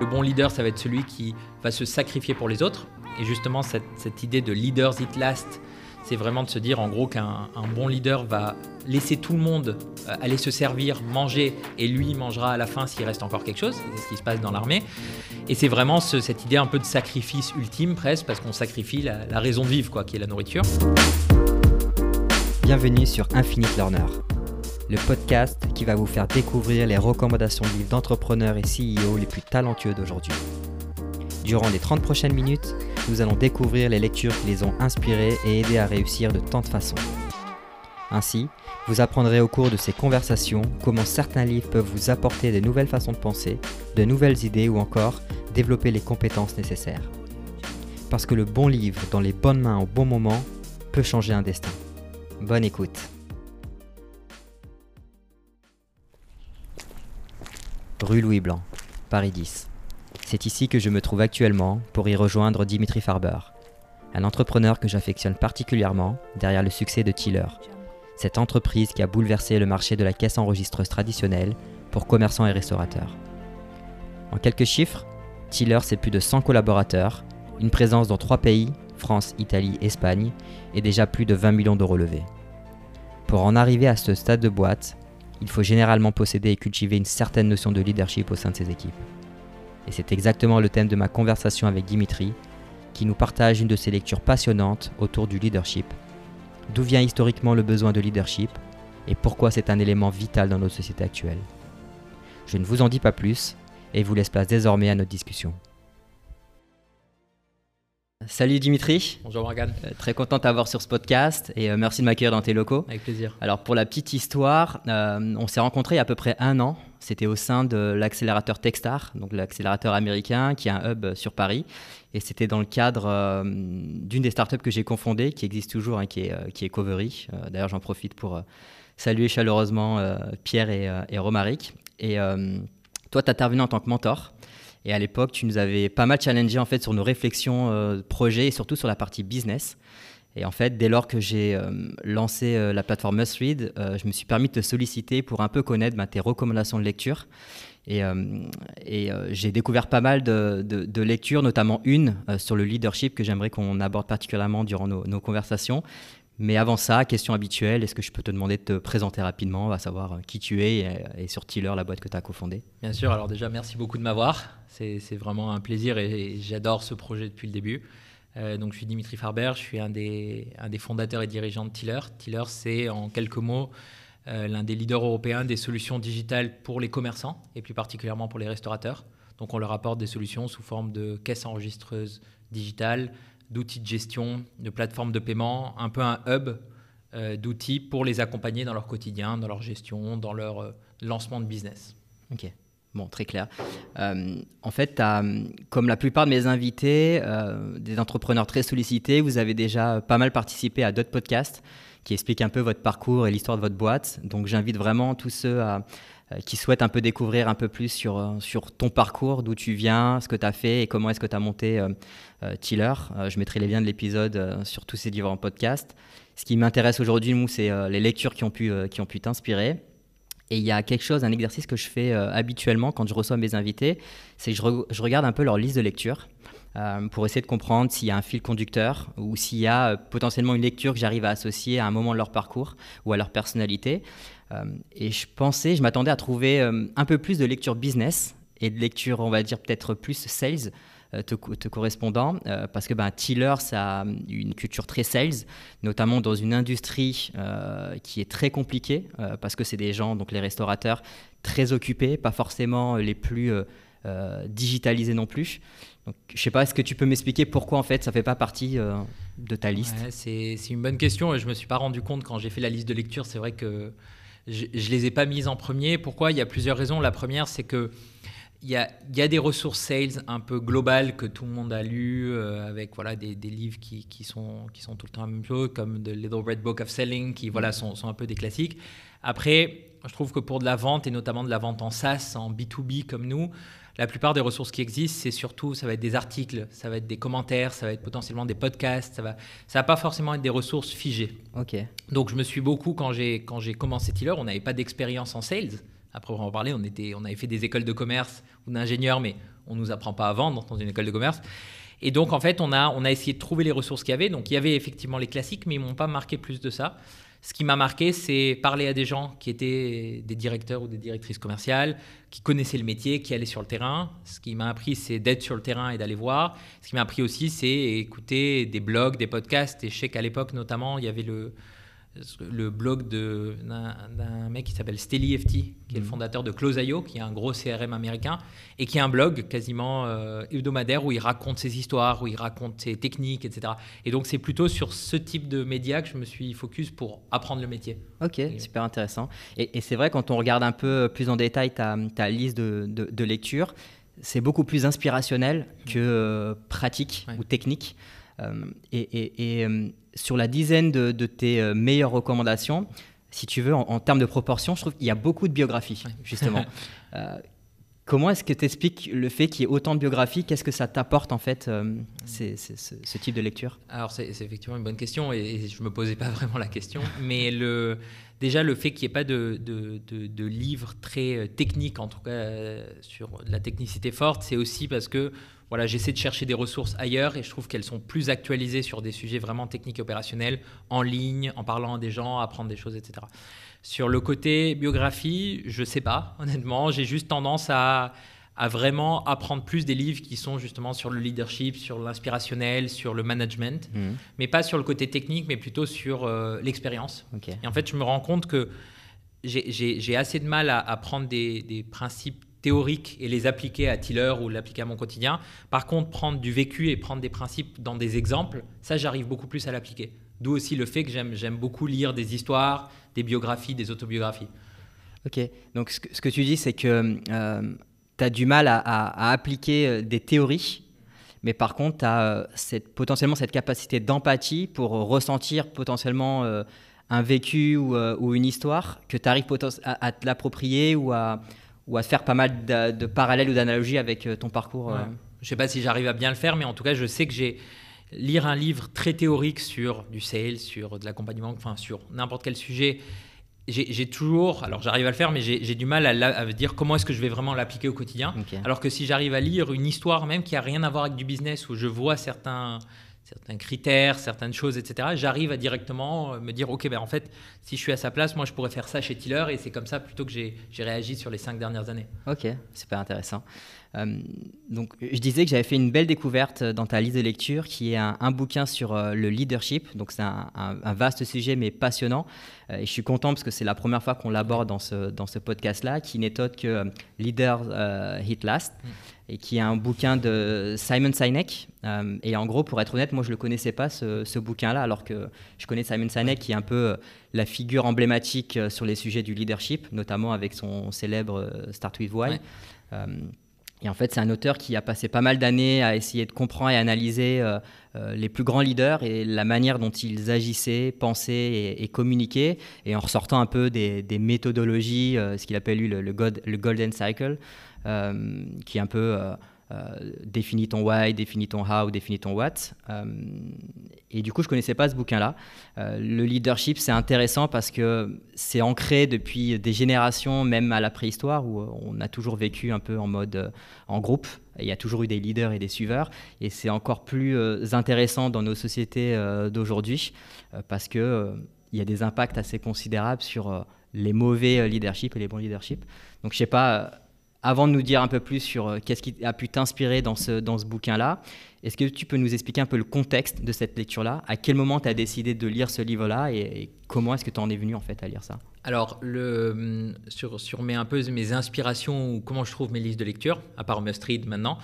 Le bon leader, ça va être celui qui va se sacrifier pour les autres. Et justement, cette, idée de leaders it last, c'est vraiment de se dire en gros qu'un bon leader va laisser tout le monde euh, aller se servir, manger, et lui mangera à la fin s'il reste encore quelque chose. C'est ce qui se passe dans l'armée. Et c'est vraiment cette idée un peu de sacrifice ultime presque, parce qu'on sacrifie la, la, raison de vivre, quoi, qui est la nourriture. Bienvenue sur Infinite Learner, le podcast qui va vous faire découvrir les recommandations de livres d'entrepreneurs et CEO les plus talentueux d'aujourd'hui. Durant les 30 prochaines minutes, nous allons découvrir les lectures qui les ont inspirés et aidés à réussir de tant de façons. Ainsi, vous apprendrez au cours de ces conversations comment certains livres peuvent vous apporter de nouvelles façons de penser, de nouvelles idées ou encore développer les compétences nécessaires. Parce que le bon livre dans les bonnes mains au bon moment peut changer un destin. Bonne écoute. Rue Louis Blanc, Paris 10. C'est ici que je me trouve actuellement pour y rejoindre Dimitri Farber, un entrepreneur que j'affectionne particulièrement derrière le succès de Tiller, cette entreprise qui a bouleversé le marché de la caisse enregistreuse traditionnelle pour commerçants et restaurateurs. En quelques chiffres, Tiller c'est plus de 100 collaborateurs, une présence dans trois pays, France, Italie, Espagne, et déjà plus de 20 millions d'euros levés. Pour en arriver à ce stade de boîte, il faut généralement posséder et cultiver une certaine notion de leadership au sein de ses équipes. Et c'est exactement le thème de ma conversation avec Dimitri, qui nous partage une de ses lectures passionnantes autour du leadership. D'où vient historiquement le besoin de leadership et pourquoi c'est un élément vital dans notre société actuelle. Je ne vous en dis pas plus et vous laisse place désormais à notre discussion. Salut Dimitri. Bonjour Morgane. Euh, très content de t'avoir sur ce podcast et euh, merci de m'accueillir dans tes locaux. Avec plaisir. Alors pour la petite histoire, euh, on s'est rencontrés il y a à peu près un an. C'était au sein de l'accélérateur Techstar, donc l'accélérateur américain qui a un hub sur Paris. Et c'était dans le cadre d'une des startups que j'ai confondées, qui existe toujours, hein, qui, est, qui est Covery. D'ailleurs, j'en profite pour saluer chaleureusement Pierre et, et Romaric. Et toi, tu intervenu en tant que mentor. Et à l'époque, tu nous avais pas mal challengé en fait sur nos réflexions euh, projet et surtout sur la partie business. Et en fait, dès lors que j'ai euh, lancé euh, la plateforme Must Read, je me suis permis de te solliciter pour un peu connaître bah, tes recommandations de lecture. Et, j'ai découvert pas mal de, lectures, notamment une sur le leadership que j'aimerais qu'on aborde particulièrement durant nos, conversations. Mais avant ça, question habituelle, est-ce que je peux te demander de te présenter rapidement, à savoir qui tu es et, et sur Tiller, la boîte que tu as cofondée? Bien sûr, alors déjà merci beaucoup de m'avoir. C'est vraiment un plaisir et, j'adore ce projet depuis le début. Euh, donc, je suis Dimitri Farber, je suis un des, un des fondateurs et dirigeants de Tiller. Tiller, c'est en quelques mots euh, l'un des leaders européens des solutions digitales pour les commerçants et plus particulièrement pour les restaurateurs. Donc, on leur apporte des solutions sous forme de caisses enregistreuses digitales, d'outils de gestion, de plateformes de paiement, un peu un hub euh, d'outils pour les accompagner dans leur quotidien, dans leur gestion, dans leur lancement de business. Ok. Bon, très clair. Euh, en fait, comme la plupart de mes invités, euh, des entrepreneurs très sollicités, vous avez déjà pas mal participé à d'autres podcasts qui expliquent un peu votre parcours et l'histoire de votre boîte. Donc, j'invite vraiment tous ceux euh, qui souhaitent un peu découvrir un peu plus sur, sur ton parcours, d'où tu viens, ce que tu as fait et comment est-ce que tu as monté Tiller. je mettrai les liens de l'épisode sur tous ces différents podcasts. Ce qui m'intéresse aujourd'hui, c'est les lectures qui ont pu, qui ont pu t'inspirer. Et il y a quelque chose, un exercice que je fais euh, habituellement quand je reçois mes invités, c'est que je, regarde un peu leur liste de lecture euh, pour essayer de comprendre s'il y a un fil conducteur ou s'il y a euh, potentiellement une lecture que j'arrive à associer à un moment de leur parcours ou à leur personnalité. Et je pensais, je m'attendais à trouver un peu plus de lecture business et de lecture, on va dire peut-être plus sales euh, te, correspondant, euh, parce que ben, Tiller, ça a une culture très sales, notamment dans une industrie euh, qui est très compliquée, parce que c'est des gens, donc les restaurateurs, très occupés, pas forcément les plus digitalisés non plus. Donc, je sais pas, est-ce que tu peux m'expliquer pourquoi en fait ça fait pas partie de ta liste? C'est une bonne question et je me suis pas rendu compte quand j'ai fait la liste de lecture. C'est vrai que je, je les ai pas mises en premier. Pourquoi? Il y a plusieurs raisons. La première, c'est que il y, a, des ressources sales un peu globales que tout le monde a lues, euh, avec voilà, des, livres qui, sont, tout le temps la même comme The Little Red Book of Selling, qui voilà, sont, sont un peu des classiques. Après, je trouve que pour de la vente, et notamment de la vente en SaaS, en B2B comme nous, la plupart des ressources qui existent, c'est surtout, ça va être des articles, ça va être des commentaires, ça va être potentiellement des podcasts, ça va, ça va pas forcément être des ressources figées. Ok. Donc je me suis beaucoup, quand j'ai, quand j'ai commencé Tiller, on n'avait pas d'expérience en sales après on en parler, on, était, on avait fait des écoles de commerce ou d'ingénieurs, mais on ne nous apprend pas à vendre dans une école de commerce. Et donc, en fait, on a, on a essayé de trouver les ressources qu'il y avait. Donc, il y avait effectivement les classiques, mais ils m'ont pas marqué plus de ça. Ce qui m'a marqué, c'est parler à des gens qui étaient des directeurs ou des directrices commerciales, qui connaissaient le métier, qui allaient sur le terrain. Ce qui m'a appris, c'est d'être sur le terrain et d'aller voir. Ce qui m'a appris aussi, c'est écouter des blogs, des podcasts. Et je sais qu'à l'époque, notamment, il y avait le, le blog d'un mec qui s'appelle Steli FT, qui est le mhm. fondateur de Close.io, qui est un gros CRM américain, et qui a un blog quasiment euh, hebdomadaire où il raconte ses histoires, où il raconte ses techniques, etc. Et donc c'est plutôt sur ce type de médias que je me suis focus pour apprendre le métier. Ok, super intéressant. Et, c'est vrai, quand on regarde un peu plus en détail ta, ta liste de, de, lecture, c'est beaucoup plus inspirationnel que euh, pratique ou technique. Euh, et, et sur la dizaine de, tes euh, meilleures recommandations, si tu veux, en, termes de proportion, je trouve qu'il y a beaucoup de biographies, justement. Euh, comment est-ce que tu expliques le fait qu'il y ait autant de biographies? Qu'est-ce que ça t'apporte, en fait, euh, ce type de lecture? Alors, c'est effectivement une bonne question et, je ne me posais pas vraiment la question. mais le, déjà, le fait qu'il n'y ait pas de, de, de, livres très techniques, en tout cas sur la technicité forte, c'est aussi parce que voilà, j'essaie de chercher des ressources ailleurs et je trouve qu'elles sont plus actualisées sur des sujets vraiment techniques et opérationnels, en ligne, en parlant à des gens, apprendre des choses, etc. Sur le côté biographie, je ne sais pas, honnêtement. J'ai juste tendance à, vraiment apprendre plus des livres qui sont justement sur le leadership, sur l'inspirationnel, sur le management, mhm. mais pas sur le côté technique, mais plutôt sur euh, l'expérience. Et en fait, je me rends compte que j'ai assez de mal à, prendre des, des principes théoriques et les appliquer à Tiller ou l'appliquer à mon quotidien. Par contre, prendre du vécu et prendre des principes dans des exemples, ça, j'arrive beaucoup plus à l'appliquer. D'où aussi le fait que j'aime beaucoup lire des histoires, des biographies, des autobiographies. Ok, donc ce que, tu dis, c'est que euh, tu as du mal à, appliquer euh, des théories, mais par contre, tu as euh, cette, potentiellement cette capacité d'empathie pour ressentir potentiellement un vécu ou, une histoire que tu arrives à, à te l'approprier ou à, ou à faire pas mal de, parallèles ou d'analogies avec euh, ton parcours euh. Je ne sais pas si j'arrive à bien le faire, mais en tout cas, je sais que j'ai lire un livre très théorique sur du sales, sur de l'accompagnement, enfin sur n'importe quel sujet. J'ai toujours, alors j'arrive à le faire, mais j'ai du mal à, dire comment est-ce que je vais vraiment l'appliquer au quotidien. Alors que si j'arrive à lire une histoire même qui a rien à voir avec du business, où je vois certains, certains critères, certaines choses, etc., j'arrive à directement euh, me dire, OK, ben en fait, si je suis à sa place, moi, je pourrais faire ça chez Tiller, et c'est comme ça plutôt que j'ai réagi sur les cinq dernières années. OK, super intéressant. Euh, donc, je disais que j'avais fait une belle découverte dans ta liste de lecture, qui est un, bouquin sur euh, le leadership. Donc, c'est un, vaste sujet, mais passionnant. et je suis content parce que c'est la première fois qu'on l'aborde dans ce, dans ce podcast-là, qui n'est autre que Leader Hit Last. Mm et qui est un bouquin de Simon Sinek. Euh, et en gros, pour être honnête, moi je ne le connaissais pas ce, bouquin-là, alors que je connais Simon Sinek qui est un peu euh, la figure emblématique euh, sur les sujets du leadership, notamment avec son célèbre Start with Why. Et en fait, c'est un auteur qui a passé pas mal d'années à essayer de comprendre et analyser les plus grands leaders et la manière dont ils agissaient, pensaient et, communiquaient, et en ressortant un peu des, méthodologies, ce qu'il appelle lui le, le Golden Cycle. Euh, qui est un peu euh, euh, définit ton why, définit ton how, définit ton what. et du coup, je connaissais pas ce bouquin-là. le leadership, c'est intéressant parce que c'est ancré depuis des générations, même à la préhistoire, où on a toujours vécu un peu en mode en groupe. Il y a toujours eu des leaders et des suiveurs. Et c'est encore plus intéressant dans nos sociétés d'aujourd'hui parce que il y a des impacts assez considérables sur les mauvais leadership et les bons leadership. Donc, je sais pas avant de nous dire un peu plus sur euh, qu'est-ce qui a pu t'inspirer dans ce, dans ce bouquin-là, est-ce que tu peux nous expliquer un peu le contexte de cette lecture-là? À quel moment tu as décidé de lire ce livre-là et, comment est-ce que tu en es venu en fait à lire ça? Alors, hum, sur, sur mes, mes inspirations ou comment je trouve mes listes de lecture, à part Must Read maintenant,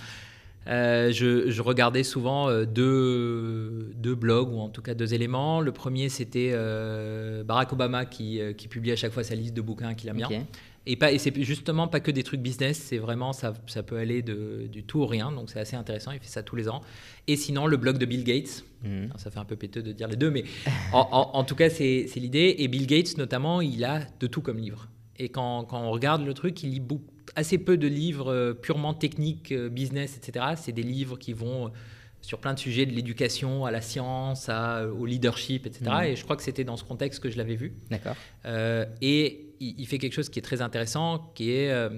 euh, je, regardais souvent euh, deux, deux, blogs, ou en tout cas deux éléments. Le premier, c'était Barack Obama qui, qui, publie à chaque fois sa liste de bouquins qu'il aime bien. Et, pas, et c'est justement pas que des trucs business, c'est vraiment, ça, ça peut aller de, du tout au rien, donc c'est assez intéressant, il fait ça tous les ans. Et sinon, le blog de Bill Gates, mhm. ça fait un peu péteux de dire les deux, mais en, en, tout cas, c'est l'idée. Et Bill Gates, notamment, il a de tout comme livre. Et quand, quand on regarde le truc, il lit assez peu de livres euh, purement techniques, euh, business, etc. C'est des livres qui vont sur plein de sujets, de l'éducation à la science, à, au leadership, etc. Mhm. Et je crois que c'était dans ce contexte que je l'avais vu. D'accord. Euh, et il, il fait quelque chose qui est très intéressant, qui est, euh,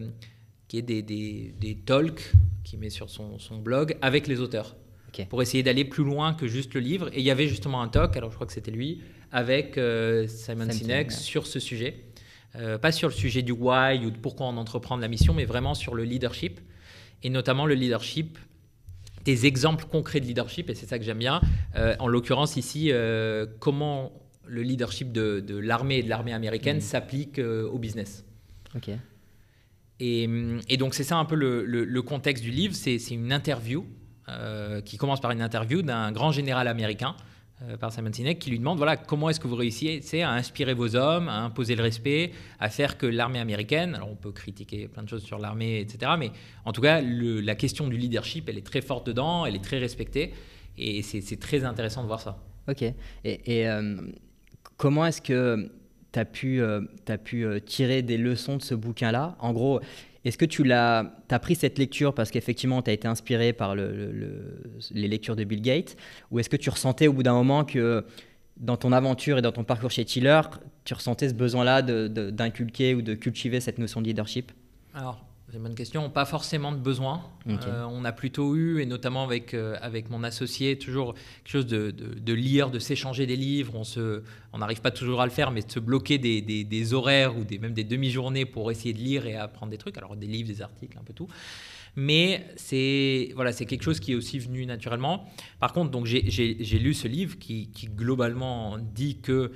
qui est des, des, des talks qu'il met sur son, son blog avec les auteurs. Pour essayer d'aller plus loin que juste le livre. Et il y avait justement un talk, alors je crois que c'était lui, avec euh, Simon Simon Sinek ouais. sur ce sujet. Euh, pas sur le sujet du why ou de pourquoi on entreprend la mission, mais vraiment sur le leadership. Et notamment le leadership, des exemples concrets de leadership, et c'est ça que j'aime bien. Euh, en l'occurrence ici, euh, comment le leadership de, de l'armée et de l'armée américaine Mhm. s'applique au business. Ok. Et, et donc c'est ça un peu le, le- le contexte du livre, c'est une interview qui commence par une interview d'un grand général américain, euh, par Simon Sinek, qui lui demande voilà comment est-ce que vous réussissez à inspirer vos hommes, à imposer le respect, à faire que l'armée américaine, alors on peut critiquer plein de choses sur l'armée, etc., mais en tout cas la question du leadership, elle est très forte dedans, elle est très respectée, et c'est très intéressant de voir ça. Ok. Et, euh, comment est-ce que tu as pu, euh, t'as pu euh, tirer des leçons de ce bouquin-là? En gros, est-ce que tu l'as, as pris cette lecture parce qu'effectivement tu as été inspiré par le- le- le- les lectures de Bill Gates? Ou est-ce que tu ressentais au bout d'un moment que dans ton aventure et dans ton parcours chez Tiller, tu ressentais ce besoin-là d'inculquer ou de cultiver cette notion de leadership? Une bonne question. Pas forcément de besoin. Euh, on a plutôt eu, et notamment avec, euh, avec mon associé, toujours quelque chose de, de- de lire, de s'échanger des livres. On se, on n'arrive pas toujours à le faire, mais de se bloquer des, des- des horaires ou des, même des demi-journées pour essayer de lire et apprendre des trucs. Alors, des livres, des articles, un peu tout. Mais c'est voilà, c'est quelque chose qui est aussi venu naturellement. Par contre, donc j'ai- lu ce livre qui, qui globalement dit que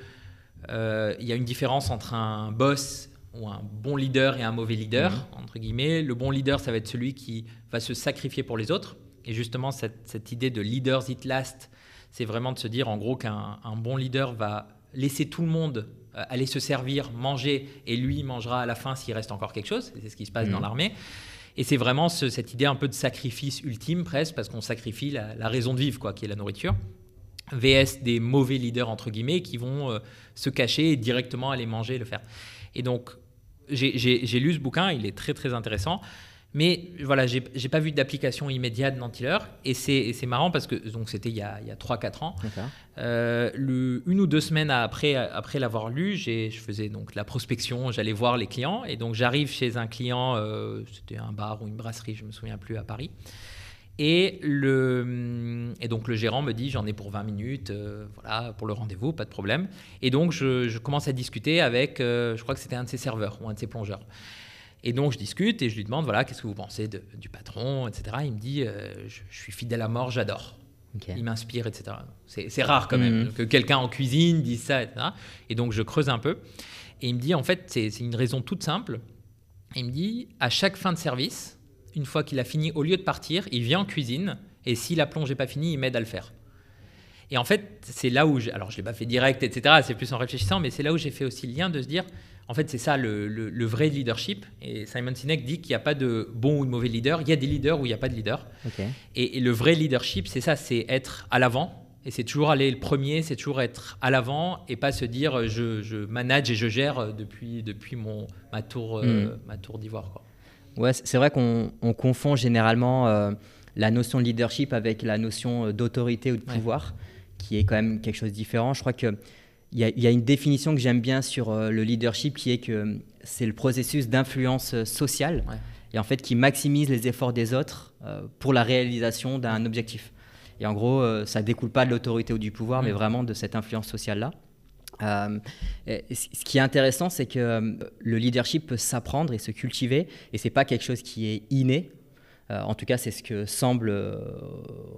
euh, il y a une différence entre un boss ou un bon leader et un mauvais leader, entre guillemets. Le bon leader, ça va être celui qui va se sacrifier pour les autres. Et justement, cette, cette idée de leaders it last, c'est vraiment de se dire en gros qu'un un bon leader va laisser tout le monde euh, aller se servir, manger, et lui mangera à la fin s'il reste encore quelque chose. C'est ce qui se passe Mhm. dans l'armée. Et c'est vraiment ce- cette idée un peu de sacrifice ultime presque, parce qu'on sacrifie la, la raison de vivre, quoi, qui est la nourriture. VS des mauvais leaders, entre guillemets, qui vont euh, se cacher et directement aller manger et le faire. Et donc, j'ai- lu ce bouquin, il est très très intéressant. Mais voilà, j'ai pas vu d'application immédiate dans Tiller. Et c'est marrant parce que c'était il y a, a 3-4 ans. Euh, le- une ou deux semaines après, après l'avoir lu, je faisais donc la prospection, j'allais voir les clients. Et donc j'arrive chez un client, euh, c'était un bar ou une brasserie, je me souviens plus, à Paris. Et, le, et donc le gérant me dit j'en ai pour 20 minutes, euh, voilà, pour le rendez-vous, pas de problème. Et donc je, je commence à discuter avec, euh, je crois que c'était un de ses serveurs ou un de ses plongeurs. Et donc je discute et je lui demande voilà qu'est-ce que vous pensez de- du patron, etc. Il me dit euh, je, je suis fidèle à mort, j'adore. Il m'inspire, etc. C'est rare quand même Mhm. que quelqu'un en cuisine dise ça, etc. Et donc je creuse un peu. Et il me dit, en fait, c'est une raison toute simple. Il me dit, à chaque fin de service, une fois qu'il a fini, au lieu de partir, il vient en cuisine. Et si la plonge n'est pas finie, il m'aide à le faire. Et en fait, c'est là où, j'ai- alors je ne l'ai pas fait direct, etc. C'est plus en réfléchissant, mais c'est là où j'ai fait aussi le lien de se dire, en fait, c'est ça le, le- le vrai leadership. Et Simon Sinek dit qu'il n'y a pas de bon ou de mauvais leader. Il y a des leaders où il n'y a pas de leader. Et, et le vrai leadership, c'est ça, c'est être à l'avant. Et c'est toujours aller le premier, c'est toujours être à l'avant et pas se dire je, je manage et je gère depuis, depuis mon, ma tour, euh, ma tour d'ivoire. Ouais, c'est vrai qu'on on confond généralement euh, la notion de leadership avec la notion euh, d'autorité ou de Ouais. pouvoir, qui est quand même quelque chose de différent. Je crois qu'il y, a- il y a une définition que j'aime bien sur euh, le leadership qui est que c'est le processus d'influence sociale Ouais. et en fait qui maximise les efforts des autres euh, pour la réalisation d'un objectif. Et en gros, ça découle pas de l'autorité ou du pouvoir, mais vraiment de cette influence sociale-là. Euh, ce qui est intéressant, c'est que euh, le leadership peut s'apprendre et se cultiver, et c'est pas quelque chose qui est inné. Euh, en tout cas, c'est ce que semble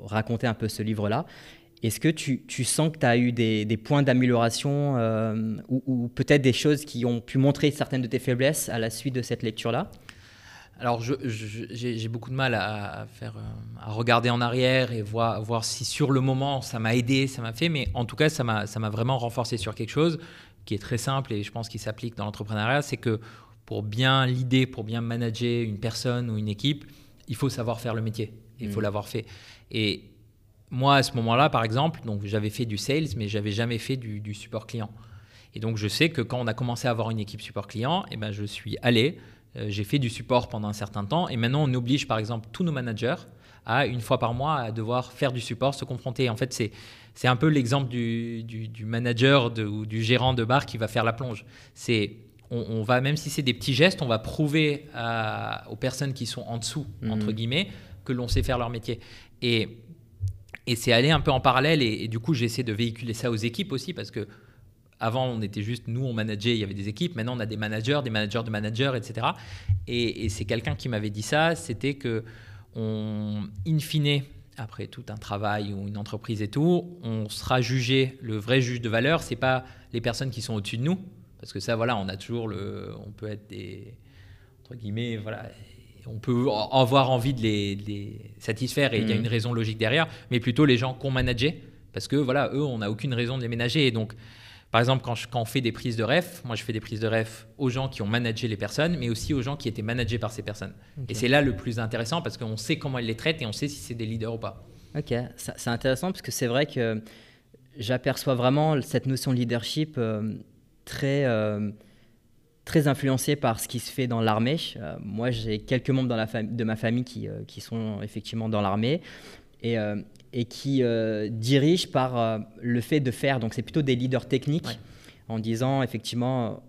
raconter un peu ce livre-là. Est-ce que tu, sens que tu as eu des, points d'amélioration ou peut-être des choses qui ont pu montrer certaines de tes faiblesses à la suite de cette lecture-là? Alors, j'ai beaucoup de mal à, faire, euh, à regarder en arrière et voir, voir si sur le moment ça m'a aidé, ça m'a fait, mais en tout cas, ça m'a vraiment renforcé sur quelque chose qui est très simple et je pense qu'il s'applique dans l'entrepreneuriat, c'est que pour bien l'idée, pour bien manager une personne ou une équipe, il faut savoir faire le métier, il faut Mm. l'avoir fait. Et moi, à ce moment-là, par exemple, donc j'avais fait du sales, mais j'avais jamais fait du, du support client. Et donc, je sais que quand on a commencé à avoir une équipe support client, eh ben, je suis allé, euh, j'ai fait du support pendant un certain temps, et maintenant, on oblige, par exemple, tous nos managers à une fois par mois à devoir faire du support, se confronter. En fait, c'est c'est un peu l'exemple du, du, manager ou du gérant de bar qui va faire la plonge. C'est on, va même si c'est des petits gestes, on va prouver aux personnes qui sont en dessous mhm. entre guillemets que l'on sait faire leur métier. Et et c'est aller un peu en parallèle. Et, du coup, j'essaie de véhiculer ça aux équipes aussi parce que avant, on était juste nous, on manageait, il y avait des équipes. Maintenant, on a des managers, des managers de managers, etc. Et, c'est quelqu'un qui m'avait dit ça. C'était que, on, in fine, après tout un travail ou une entreprise et tout, on sera jugé. Le vrai juge de valeur, c'est pas les personnes qui sont au-dessus de nous, parce que ça, voilà, on a toujours le, on peut être des entre guillemets, voilà, on peut avoir envie de les, satisfaire et il y a mm. une raison logique derrière, mais plutôt les gens qu'on managé, parce que voilà, eux, on n'a aucune raison de les ménager. Et donc, par exemple, quand, on fait des prises de ref, moi je fais des prises de ref aux gens qui ont managé les personnes, mais aussi aux gens qui étaient managés par ces personnes. Et c'est là le plus intéressant parce qu'on sait comment ils les traitent et on sait si c'est des leaders ou pas. Ok, c'est intéressant parce que c'est vrai que j'aperçois vraiment cette notion de leadership euh, très. Euh, très influencé par ce qui se fait dans l'armée. Euh, moi, j'ai quelques membres dans la de ma famille qui, qui, sont effectivement dans l'armée et, euh, et qui dirigent par le fait de faire. Donc, c'est plutôt des leaders techniques en disant effectivement,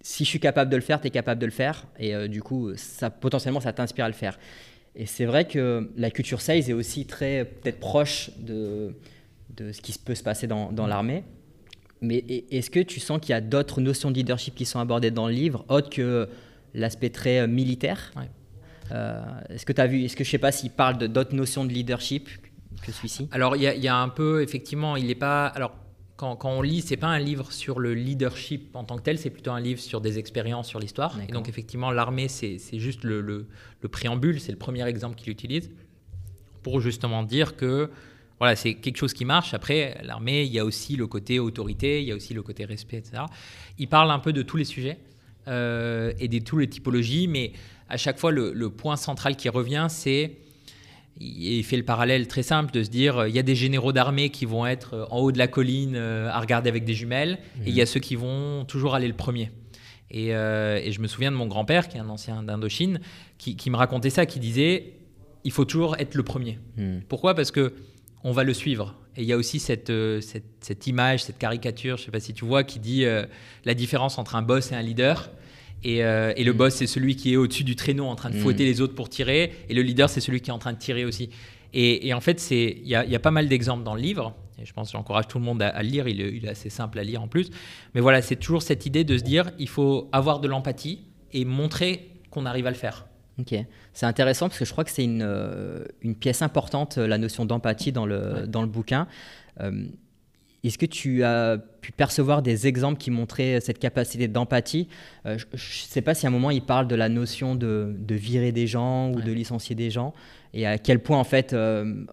si je suis capable de le faire, tu es capable de le faire. Et du coup, ça, potentiellement, ça t'inspire à le faire. Et c'est vrai que la culture sales est aussi très peut-être proche de, de ce qui peut se passer dans, dans l'armée. Mais est-ce que tu sens qu'il y a d'autres notions de leadership qui sont abordées dans le livre, autres que l'aspect très euh, militaire? Euh, Est-ce que tu as vu, est-ce que je sais pas s'il parle d'autres notions de leadership que celui-ci? Alors il y, a un peu, effectivement, il n'est pas. Alors quand, quand, on lit, c'est pas un livre sur le leadership en tant que tel, c'est plutôt un livre sur des expériences, sur l'histoire. Et donc effectivement, l'armée, c'est juste le, le, le préambule, c'est le premier exemple qu'il utilise pour justement dire que voilà, c'est quelque chose qui marche. Après, l'armée, il y a aussi le côté autorité, il y a aussi le côté respect, etc. Il parle un peu de tous les sujets euh, et de toutes les typologies, mais à chaque fois, le, point central qui revient, c'est il fait le parallèle très simple de se dire il y a des généraux d'armée qui vont être en haut de la colline euh, à regarder avec des jumelles, et il y a mhm. ceux qui vont toujours aller le premier. Euh, et, je me souviens de mon grand-père, qui est un ancien d'Indochine, qui, me racontait ça, qui disait il faut toujours être le premier. Mhm. Pourquoi? Parce que on va le suivre. Et il y a aussi cette, euh, cette, image, cette caricature, je ne sais pas si tu vois, qui dit euh, la différence entre un boss et un leader. Et, euh, le mm. boss, c'est celui qui est au-dessus du traîneau en train de mm. fouetter les autres pour tirer. Et le leader, c'est celui qui est en train de tirer aussi. Et, en fait, il y, a, pas mal d'exemples dans le livre. Et je pense que j'encourage tout le monde à, le lire. Il est, il est, assez simple à lire en plus. Mais voilà, c'est toujours cette idée de se dire il faut avoir de l'empathie et montrer qu'on arrive à le faire. Ok, c'est intéressant parce que je crois que c'est une, euh, une, pièce importante, la notion d'empathie dans le, dans le bouquin. Euh, est-ce que tu as pu percevoir des exemples qui montraient cette capacité d'empathie? Euh, Je ne sais pas si à un moment il parle de la notion de, de virer des gens ou de licencier des gens et à quel point en fait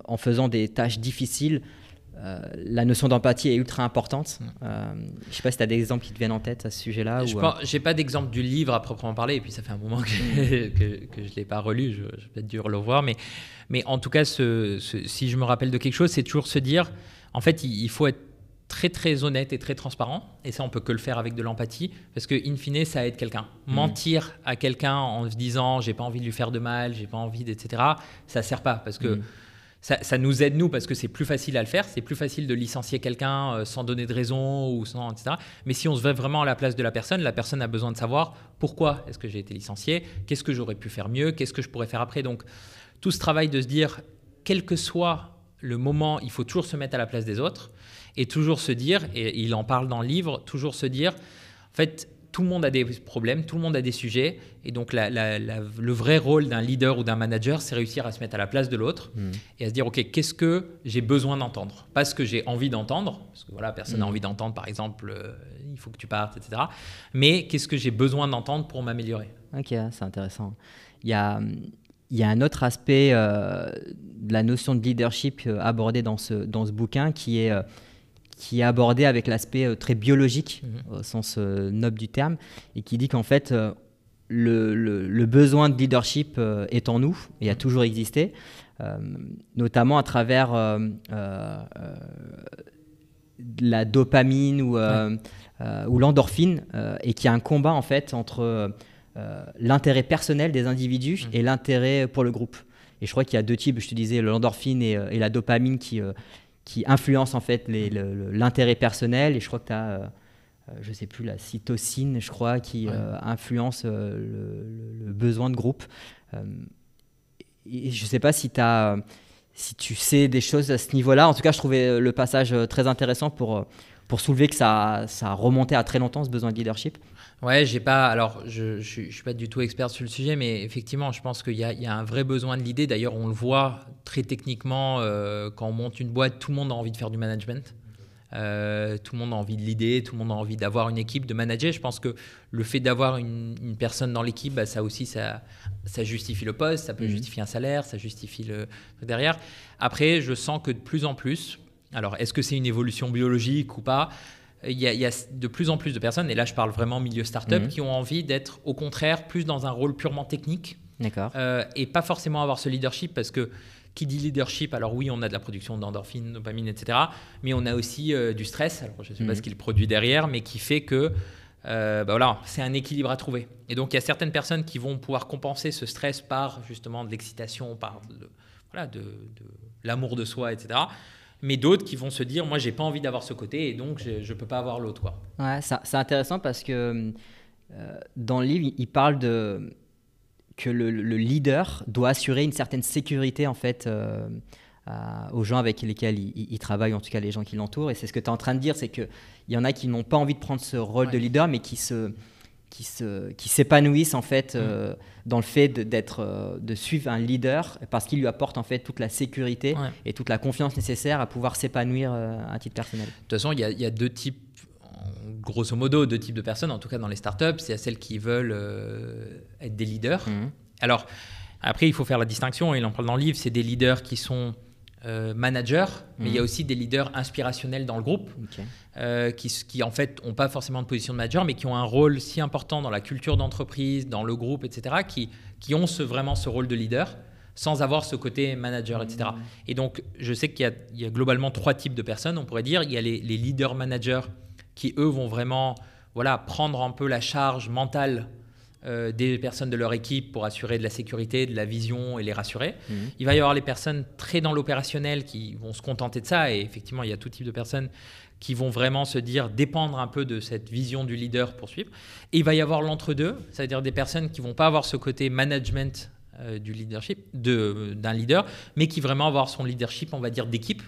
en faisant des tâches difficiles, euh, la notion d'empathie est ultra importante. Mm. Euh, je ne sais pas si tu as des exemples qui te viennent en tête à ce sujet-là. Je n'ai euh, pas d'exemple du livre à proprement parler, et puis ça fait un moment que, je ne l'ai pas relu, je, je vais être dur le voir, mais, mais en tout cas, si je me rappelle de quelque chose, c'est toujours se dire, en fait, il, faut être très très honnête et très transparent, et ça on peut que le faire avec de l'empathie, parce que in fine ça aide quelqu'un. Mm. Mentir à quelqu'un en se disant j'ai pas envie de lui faire de mal, j'ai pas envie d'etc. Ça sert pas, parce que mm ça, nous aide nous parce que c'est plus facile à le faire, c'est plus facile de licencier quelqu'un euh, sans donner de raison ou sans etc. Mais si on se met vraiment à la place de la personne, la personne a besoin de savoir pourquoi est-ce que j'ai été licencié, qu'est-ce que j'aurais pu faire mieux, qu'est-ce que je pourrais faire après. Donc tout ce travail de se dire quel que soit le moment, il faut toujours se mettre à la place des autres et toujours se dire, et il en parle dans le livre, toujours se dire, en fait, tout le monde a des problèmes, tout le monde a des sujets. Et donc, le vrai rôle d'un leader ou d'un manager, c'est réussir à se mettre à la place de l'autre hmm. et à se dire, OK, qu'est-ce que j'ai besoin d'entendre? Pas ce que j'ai envie d'entendre, parce que voilà, personne n'a hmm. envie d'entendre, par exemple, euh, il faut que tu partes, etc. Mais qu'est-ce que j'ai besoin d'entendre pour m'améliorer? Ok, c'est intéressant. Il y a, il y a un autre aspect euh, de la notion de leadership euh, abordé dans ce, dans ce bouquin qui est qui est abordé avec l'aspect euh, très biologique, mhm. au sens euh, noble du terme, et qui dit qu'en fait, euh, le, besoin de leadership est en nous et a mhm. toujours existé, notamment à travers la dopamine ou, ou l'endorphine, et qui a un combat en fait entre l'intérêt personnel des individus mhm. et l'intérêt pour le groupe. Et je crois qu'il y a deux types, je te disais, l'endorphine et, et, la dopamine qui, qui influencent en fait l'intérêt personnel. Et je crois que tu as je ne sais plus, la cytocine, je crois, qui influence le, le, besoin de groupe. et je ne sais pas si tu as si tu sais des choses à ce niveau-là. En tout cas, je trouvais euh, le passage euh, très intéressant pour, euh, pour soulever que ça, ça a remonté à très longtemps ce besoin de leadership. Ouais, j'ai pas. Alors, je, ne suis pas du tout expert sur le sujet, mais effectivement, je pense qu'il y, y, a un vrai besoin de l'idée. D'ailleurs, on le voit très techniquement quand on monte une boîte, tout le monde a envie de faire du management. Euh, tout le monde a envie de l'idée, tout le monde a envie d'avoir une équipe, de manager. Je pense que le fait d'avoir une, personne dans l'équipe, bah, ça aussi, ça, ça, justifie le poste, ça peut mhm. justifier un salaire, ça justifie le derrière. Après, je sens que de plus en plus, alors est-ce que c'est une évolution biologique ou pas? Il y, a, de plus en plus de personnes, et là je parle vraiment milieu startup, mhm. qui ont envie d'être au contraire plus dans un rôle purement technique. Euh, et pas forcément avoir ce leadership parce que qui dit leadership, alors oui, on a de la production d'endorphine, dopamine, etc. Mais on a aussi euh, du stress. Alors je ne sais pas mhm. ce qu'il produit derrière, mais qui fait que euh, bah voilà, c'est un équilibre à trouver. Et donc il y a certaines personnes qui vont pouvoir compenser ce stress par justement de l'excitation, par de, voilà, de, l'amour de soi, etc. Mais d'autres qui vont se dire, moi, j'ai pas envie d'avoir ce côté, et donc je ne peux pas avoir l'autre. Ouais, c'est intéressant parce que euh, dans le livre, il parle de que le, leader doit assurer une certaine sécurité en fait euh, aux gens avec lesquels il, travaille, en tout cas les gens qui l'entourent. Et c'est ce que tu es en train de dire, c'est qu'il y en a qui n'ont pas envie de prendre ce rôle de leader, mais qui se qui se qui s'épanouissent en fait euh, mm. dans le fait d'être euh, de, suivre un leader parce qu'il lui apporte en fait toute la sécurité et toute la confiance nécessaire à pouvoir s'épanouir à titre personnel. De toute façon, il y, y, a deux types grosso modo deux types de personnes, en tout cas dans les startups. C'est celles qui veulent euh, être des leaders. Mhm. Alors, après, il faut faire la distinction, il en parle dans le livre, c'est des leaders qui sont euh, managers, mais il y a mhm. aussi des leaders inspirationnels dans le groupe, euh, qui, qui, en fait n'ont pas forcément de position de manager, mais qui ont un rôle si important dans la culture d'entreprise, dans le groupe, etc., qui, qui ont ce, vraiment ce rôle de leader sans avoir ce côté manager, etc. Mhm. Et donc, je sais qu'il y, a globalement trois types de personnes, on pourrait dire. Il y a les, les leaders managers qui eux vont vraiment voilà, prendre un peu la charge mentale euh, des personnes de leur équipe pour assurer de la sécurité, de la vision et les rassurer. Mhm. Il va y avoir les personnes très dans l'opérationnel qui vont se contenter de ça, et effectivement, il y a tout type de personnes qui vont vraiment se dire dépendre un peu de cette vision du leader pour suivre. Et il va y avoir l'entre-deux, c'est-à-dire des personnes qui vont pas avoir ce côté management euh, du leadership d'un leader, mais qui vraiment avoir son leadership, on va dire, d'équipe.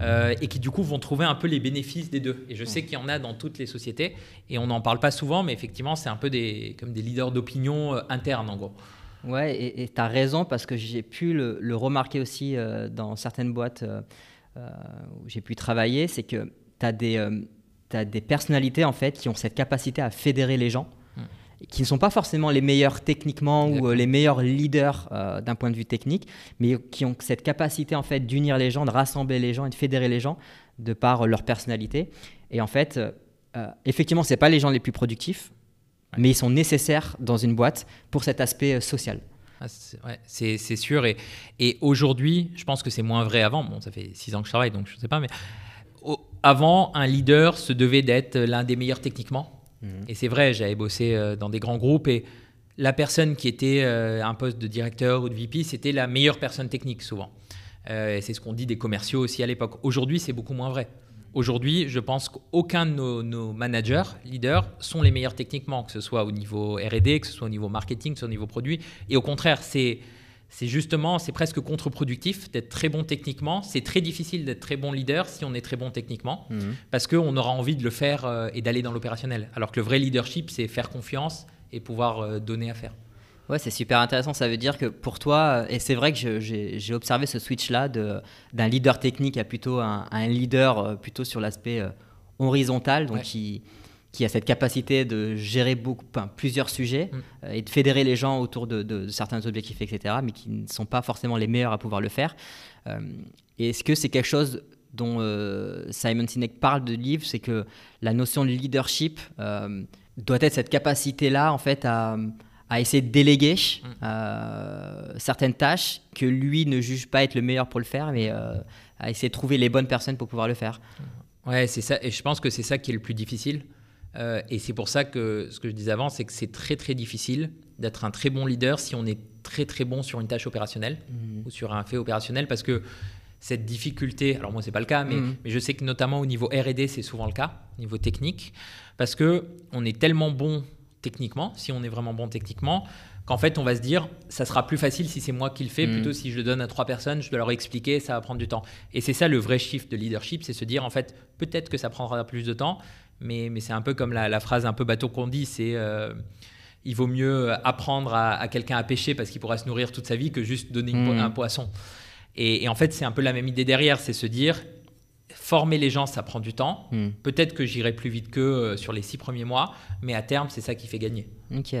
Euh, et qui du coup vont trouver un peu les bénéfices des deux. Et je sais qu'il y en a dans toutes les sociétés, et on n'en parle pas souvent, mais effectivement, c'est un peu des, comme des leaders d'opinion euh, internes, en gros. Ouais, et tu as raison, parce que j'ai pu le, remarquer aussi dans certaines boîtes où j'ai pu travailler, c'est que tu as des... As des personnalités en fait qui ont cette capacité à fédérer les gens qui ne sont pas forcément les meilleurs techniquement ou euh, les meilleurs leaders euh, d'un point de vue technique, mais qui ont cette capacité en fait d'unir les gens, de rassembler les gens et de fédérer les gens de par leur personnalité. Et en fait, euh, effectivement, c'est pas les gens les plus productifs, mais ils sont nécessaires dans une boîte pour cet aspect social. Ah, c'est sûr. Et, et aujourd'hui, je pense que c'est moins vrai avant. Bon, ça fait six ans que je travaille, donc je ne sais pas, mais avant, un leader se devait d'être l'un des meilleurs techniquement? Mhm. Et c'est vrai, j'avais bossé euh, dans des grands groupes et la personne qui était euh, un poste de directeur ou de VP, c'était la meilleure personne technique souvent. Euh, c'est ce qu'on dit des commerciaux aussi à l'époque. Aujourd'hui, c'est beaucoup moins vrai. Aujourd'hui, je pense qu'aucun de nos, managers, leaders, sont les meilleurs techniquement, que ce soit au niveau R&D, que ce soit au niveau marketing, que ce soit au niveau produit. Et au contraire, c'est c'est justement, c'est presque contre-productif d'être très bon techniquement. C'est très difficile d'être très bon leader si on est très bon techniquement, mhm. parce qu'on aura envie de le faire euh, et d'aller dans l'opérationnel. Alors que le vrai leadership, c'est faire confiance et pouvoir euh, donner à faire. Ouais, c'est super intéressant. Ça veut dire que pour toi, et c'est vrai que j'ai observé ce switch-là d'un leader technique à plutôt un, leader euh, plutôt sur l'aspect horizontal, donc qui qui a cette capacité de gérer beaucoup, plusieurs sujets mm. euh, et de fédérer les gens autour de, certains objectifs, etc., mais qui ne sont pas forcément les meilleurs à pouvoir le faire. Euh, Est-ce que c'est quelque chose dont euh, Simon Sinek parle de livre, c'est que la notion de leadership euh, doit être cette capacité-là, en fait, à, à, essayer de déléguer mm. certaines tâches que lui ne juge pas être le meilleur pour le faire, mais à essayer de trouver les bonnes personnes pour pouvoir le faire. Ouais, c'est ça. Et je pense que c'est ça qui est le plus difficile. Euh, et c'est pour ça que ce que je disais avant, c'est que c'est très très difficile d'être un très bon leader si on est très très bons sur une tâche opérationnelle ou sur un fait opérationnel parce que cette difficulté, alors moi c'est pas le cas, mais, Mhm. mais je sais que notamment au niveau R&D c'est souvent le cas, au niveau technique, parce que on est tellement bon techniquement, si on est vraiment bon techniquement, qu'en fait on va se dire ça sera plus facile si c'est moi qui le fais, Mhm. plutôt si je le donne à trois personnes, je dois leur expliquer, ça va prendre du temps. Et c'est ça le vrai shift de leadership, c'est se dire en fait peut-être que ça prendra plus de temps, mais, mais c'est un peu comme la, la phrase un peu bateau qu'on dit, c'est euh, il vaut mieux apprendre à, à quelqu'un à pêcher parce qu'il pourra se nourrir toute sa vie que juste donner une Mhm. un poisson. Et, et en fait, c'est un peu la même idée derrière, c'est se dire, former les gens, ça prend du temps. Hmm. Peut-être que j'irai plus vite qu'eux sur les six premiers mois, mais à terme, c'est ça qui fait gagner. Ok,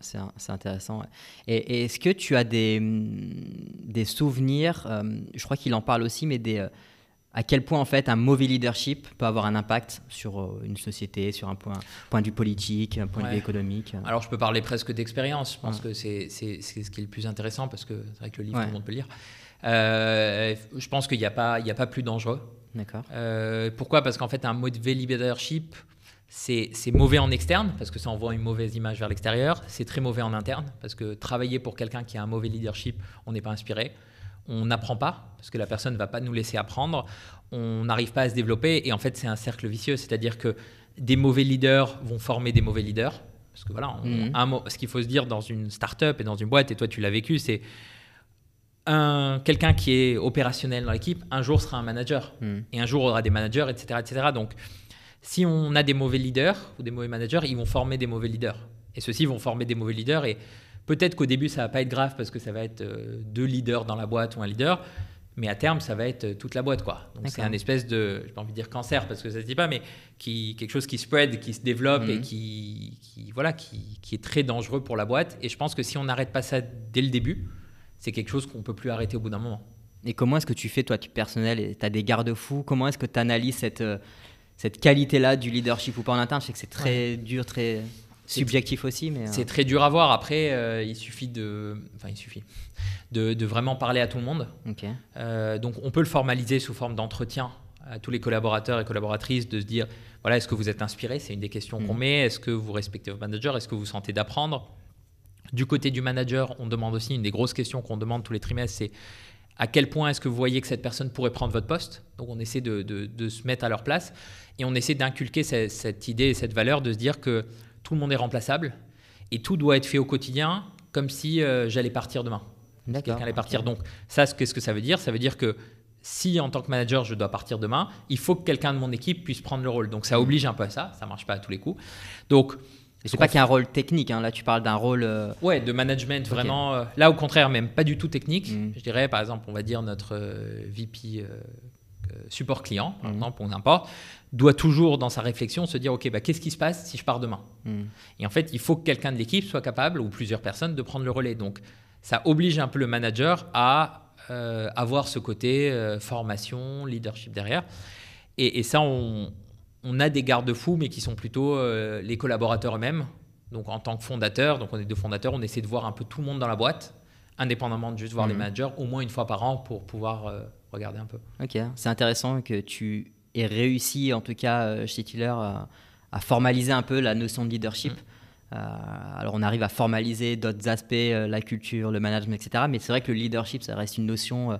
c'est intéressant. ouais. Et, et est-ce que tu as des, des souvenirs, euh, je crois qu'il en parle aussi, mais des, euh, à quel point en fait un mauvais leadership peut avoir un impact sur euh, une société, sur un point, point de vue politique, un point de vue économique Alors, je peux parler presque d'expérience. Je pense Ouais. que c'est ce qui est le plus intéressant parce que c'est vrai que le livre, Ouais. tout le monde peut le lire. Euh, je pense qu'il n'y a, pas- il y a pas plus dangereux. D'accord. Euh, pourquoi? Parce qu'en fait, un mauvais leadership, c'est c'est mauvais en externe, parce que ça envoie une mauvaise image vers l'extérieur. C'est très mauvais en interne, parce que travailler pour quelqu'un qui a un mauvais leadership, on n'est pas inspiré. On n'apprend pas, parce que la personne ne va pas nous laisser apprendre. On n'arrive pas à se développer, et en fait, c'est un cercle vicieux. C'est-à-dire que des mauvais leaders vont former des mauvais leaders. Parce que voilà, on- Mhm. un ce qu'il faut se dire dans une start-up et dans une boîte, et toi tu l'as vécu, c'est un quelqu'un qui est opérationnel dans l'équipe, un jour sera un manager Hmm. et un jour aura des managers, etc., etc. Donc, si on a des mauvais leaders ou des mauvais managers, ils vont former des mauvais leaders. Et ceux-ci vont former des mauvais leaders. Et peut-être qu'au début, ça va pas être grave parce que ça va être euh, deux leaders dans la boîte ou un leader. Mais à terme, ça va être euh, toute la boîte. quoi. Donc, c'est un espèce de, je pas envie de dire cancer parce que ça se dit pas, mais qui, quelque chose qui spread, qui se développe et Mhm. qui, qui, voilà, qui, qui est très dangereux pour la boîte. Et je pense que si on n'arrête pas ça dès le début, c'est quelque chose qu'on peut plus arrêter au bout d'un moment. Et comment est-ce que tu fais, toi, tu personnel, tu as des garde-fous? Comment est-ce que tu analyses cette, euh, cette qualité-là du leadership ou pas en interne? Je sais que c'est très dur, très subjectif aussi, mais... euh, C'est très dur à voir. Après, euh, il suffit de, enfin, il suffit de, de vraiment parler à tout le monde. Euh, donc, on peut le formaliser sous forme d'entretien à tous les collaborateurs et collaboratrices de se dire, voilà, est-ce que vous êtes inspiré? C'est une des questions qu'on Mhm. met. Est-ce que vous respectez vos managers? Est-ce que vous sentez d'apprendre? Du côté du manager, on demande aussi une des grosses questions qu'on demande tous les trimestres, c'est à quel point est-ce que vous voyez que cette personne pourrait prendre votre poste? Donc, on essaie de, de- de se mettre à leur place et on essaie d'inculquer cette, cette idée et cette valeur de se dire que tout le monde est remplaçable et tout doit être fait au quotidien comme si euh, j'allais partir demain D'accord. quelqu'un allait partir. Donc ça, ce- qu'est-ce que ça veut dire Ça veut dire que si en tant que manager, je dois partir demain, il faut que quelqu'un de mon équipe puisse prendre le rôle. Donc ça oblige un peu à ça, ça marche pas à tous les coups. Donc Et c'est pas qu'il y a un rôle technique, hein, là tu parles d'un rôle... euh, ouais, de management vraiment. euh, là au contraire, même pas du tout technique. Mm. Je dirais par exemple, on va dire notre euh, VP support client, par Mhm. exemple, doit toujours dans sa réflexion se dire ok, bah, qu'est-ce qui se passe si je pars demain hmm. Et en fait, il faut que quelqu'un de l'équipe soit capable, ou plusieurs personnes, de prendre le relais. Donc, ça oblige un peu le manager à euh, avoir ce côté euh, formation, leadership derrière. Et, et ça, on, on a des garde-fous, mais qui sont plutôt euh, les collaborateurs eux-mêmes. Donc, en tant que fondateur, donc on est deux fondateurs, on essaie de voir un peu tout le monde dans la boîte, indépendamment de juste voir les Mhm. managers, au moins une fois par an pour pouvoir regarder un peu. Ok, c'est intéressant que tu aies réussi, en tout cas euh, chez Tiller, à, à formaliser un peu la notion de leadership. Mm. Euh, alors on arrive à formaliser d'autres aspects, euh, la culture, le management, etc. Mais c'est vrai que le leadership, ça reste une notion, euh,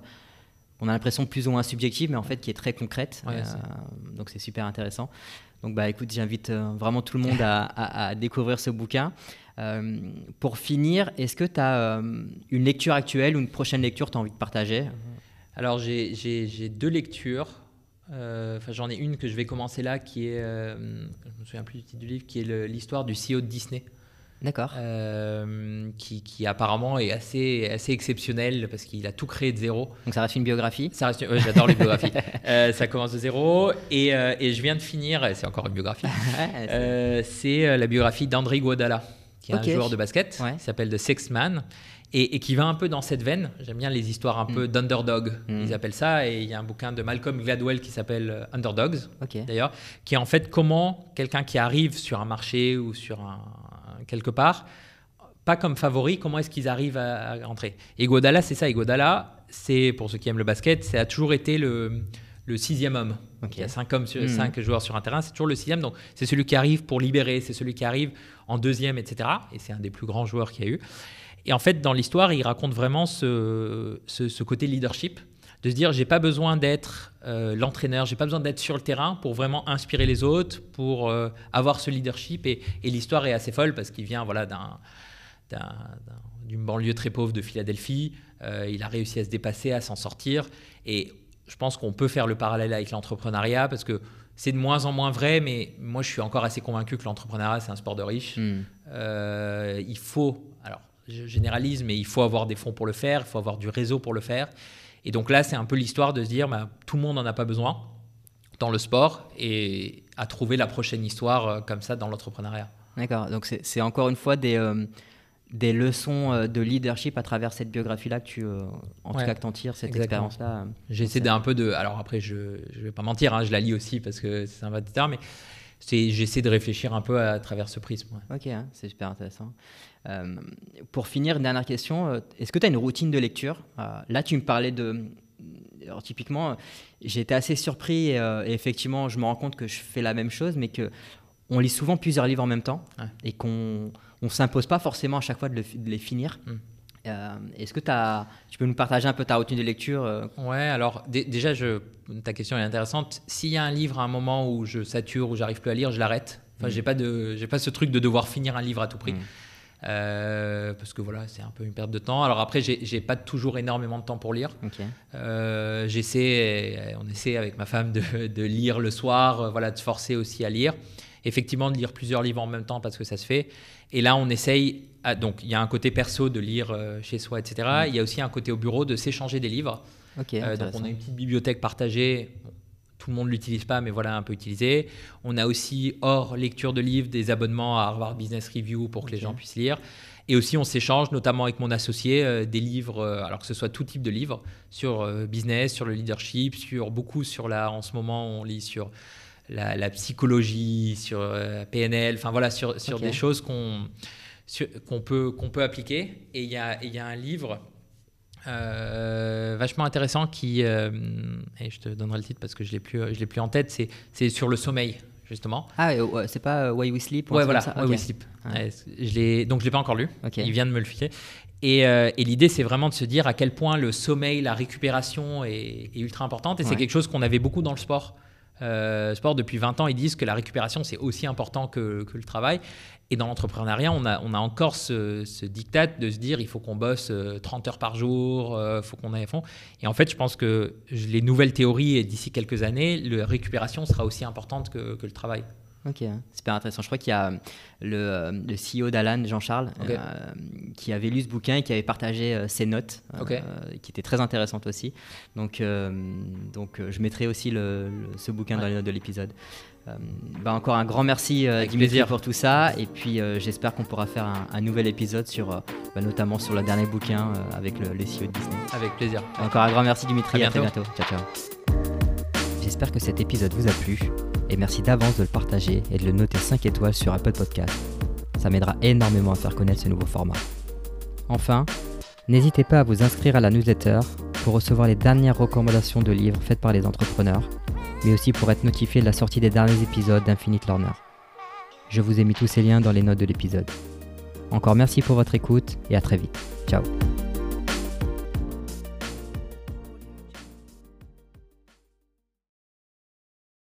on a l'impression plus ou moins subjective, mais en fait qui est très concrète. Ouais, Euh, donc c'est super intéressant. Donc bah écoute, j'invite euh, vraiment tout le monde à, à- à découvrir ce bouquin. Euh, pour finir, est-ce que tu as une lecture actuelle ou une prochaine lecture que tu as envie de partager? Alors j'ai- deux lectures. Euh, Enfin, j'en ai une que je vais commencer là, qui est, euh, je me souviens plus du titre du livre, qui est l'histoire du CEO de Disney, D'accord. euh, qui, qui apparemment est assez, assez exceptionnel parce qu'il a tout créé de zéro. Donc ça reste une biographie. Ça reste, ouais, j'adore les biographies. Euh, ça commence de zéro et, euh, et je viens de finir. C'est encore une biographie. C'est- la biographie d'André Guadala, qui est un joueur de basket, Ouais. qui s'appelle The Sixth Man, et, et qui va un peu dans cette veine. J'aime bien les histoires un peu d'underdog, Mm. ils appellent ça, et il y a un bouquin de Malcolm Gladwell qui s'appelle euh, Underdogs, d'ailleurs, qui est en fait comment quelqu'un qui arrive sur un marché ou sur un, quelque part, pas comme favori, comment est-ce qu'ils arrivent à, à rentrer. Et Godala, c'est ça. Et Godala, c'est, pour ceux qui aiment le basket, ça a toujours été le, le sixième homme. Il y a cinq, hommes sur, Mhm. cinq joueurs sur un terrain, c'est toujours le sixième. Donc, c'est celui qui arrive pour libérer, c'est celui qui arrive en deuxième, etc. Et c'est un des plus grands joueurs qu'il y a eu. Et en fait, dans l'histoire, il raconte vraiment ce, ce, côté leadership, de se dire j'ai pas besoin d'être euh, l'entraîneur, j'ai pas besoin d'être sur le terrain pour vraiment inspirer les autres, pour euh, avoir ce leadership. Et, et l'histoire est assez folle parce qu'il vient voilà d'un d'une banlieue très pauvre de Philadelphie. Euh, il a réussi à se dépasser, à s'en sortir. Et je pense qu'on peut faire le parallèle avec l'entrepreneuriat parce que c'est de moins en moins vrai, mais moi je suis encore assez convaincu que l'entrepreneuriat c'est un sport de riches. Hmm. Euh, il faut, alors je généralise, mais il faut avoir des fonds pour le faire, il faut avoir du réseau pour le faire. Et donc là, c'est un peu l'histoire de se dire, bah, tout le monde n'en a pas besoin dans le sport et à trouver la prochaine histoire euh, comme ça dans l'entrepreneuriat. D'accord, donc c'est encore une fois des, des leçons euh, de leadership à travers cette biographie-là que tu, euh, en tout cas, que en tires, cette expérience-là. Euh, J'essaie d'un peu de. Alors après, je ne vais pas mentir, hein, je la lis aussi parce que c'est un terme, mais j'essaie de réfléchir un peu à, travers ce prisme. Ok, hein, c'est super intéressant. Pour finir, une dernière question. Est-ce que tu as une routine de lecture? Là, tu me parlais de. Alors, typiquement, j'ai été assez surpris et, effectivement, je me rends compte que je fais la même chose, mais que on lit souvent plusieurs livres en même temps et qu'on on s'impose pas forcément à chaque fois de, les finir. Euh, est-ce que as, tu peux nous partager un peu ta routine de lecture euh? Ouais, alors déjà, je, ta question est intéressante. S'il y a un livre à un moment où je sature, où j'arrive plus à lire, je l'arrête. Enfin, hmm. j'ai pas de, j'ai pas ce truc de devoir finir un livre à tout prix. Hmm. Euh, parce que voilà, c'est un peu une perte de temps. Alors après, j'ai pas toujours énormément de temps pour lire. J'essaie, on essaie avec ma femme de, de, lire le soir, voilà, de se forcer aussi à lire effectivement de lire plusieurs livres en même temps parce que ça se fait. Et là, on essaye. Ah, donc, il y a un côté perso de lire euh, chez soi, etc. Mm. Il y a aussi un côté au bureau de s'échanger des livres. Euh, donc, on a une petite bibliothèque partagée. Tout le monde ne l'utilise pas, mais voilà, un peu utilisé. On a aussi, hors lecture de livres, des abonnements à Harvard Business Review pour que les gens puissent lire. Et aussi, on s'échange, notamment avec mon associé, euh, des livres, alors que ce soit tout type de livres, sur business, sur le leadership, sur beaucoup sur la. En ce moment, on lit sur la, psychologie, sur euh, PNL, enfin voilà, sur, sur des choses qu'on qu'on peut, qu'on peut appliquer. Et il y a, y a, un livre euh, vachement intéressant qui, euh, et je te donnerai le titre parce que je ne l'ai plus, je l'ai plus en tête, c'est, c'est sur le sommeil. Justement. Ah, c'est pas Why We Sleep Ouais, voilà, Why We Sleep. je l'ai, donc, je ne l'ai pas encore lu. Il vient de me le filer. Et, et, l'idée, c'est vraiment de se dire à quel point le sommeil, la récupération est, est ultra importante. Et c'est quelque chose qu'on avait beaucoup dans le sport. Euh, sport, depuis 20 ans, ils disent que la récupération, c'est aussi important que, le travail. Et dans l'entrepreneuriat, on a, encore ce, ce, diktat de se dire il faut qu'on bosse 30 euh, heures par jour, il euh, faut qu'on aille à fond. Et en fait, je pense que les nouvelles théories, d'ici quelques années, la récupération sera aussi importante que le travail. Ok, super intéressant. Je crois qu'il y a le, euh, le CEO d'Alan, Jean-Charles, euh, qui avait lu ce bouquin et qui avait partagé euh, ses notes, qui étaient très intéressantes aussi. Donc, donc je mettrai aussi le, ce bouquin dans les notes de l'épisode. Bah encore un grand merci Dimitri pour tout ça et puis j'espère qu'on pourra faire un, nouvel épisode sur bah, notamment sur le dernier bouquin avec le, le, CEO de Disney. Avec plaisir. Encore un grand merci Dimitri, à, à très bientôt. Ciao ciao. J'espère que cet épisode vous a plu et merci d'avance de le partager et de le noter 5 étoiles sur Apple Podcast. Ça m'aidera énormément à faire connaître ce nouveau format. Enfin, n'hésitez pas à vous inscrire à la newsletter pour recevoir les dernières recommandations de livres faites par les entrepreneurs, mais aussi pour être notifié de la sortie des derniers épisodes d'Infinite Learner. Je vous ai mis tous ces liens dans les notes de l'épisode. Encore merci pour votre écoute et à très vite. Ciao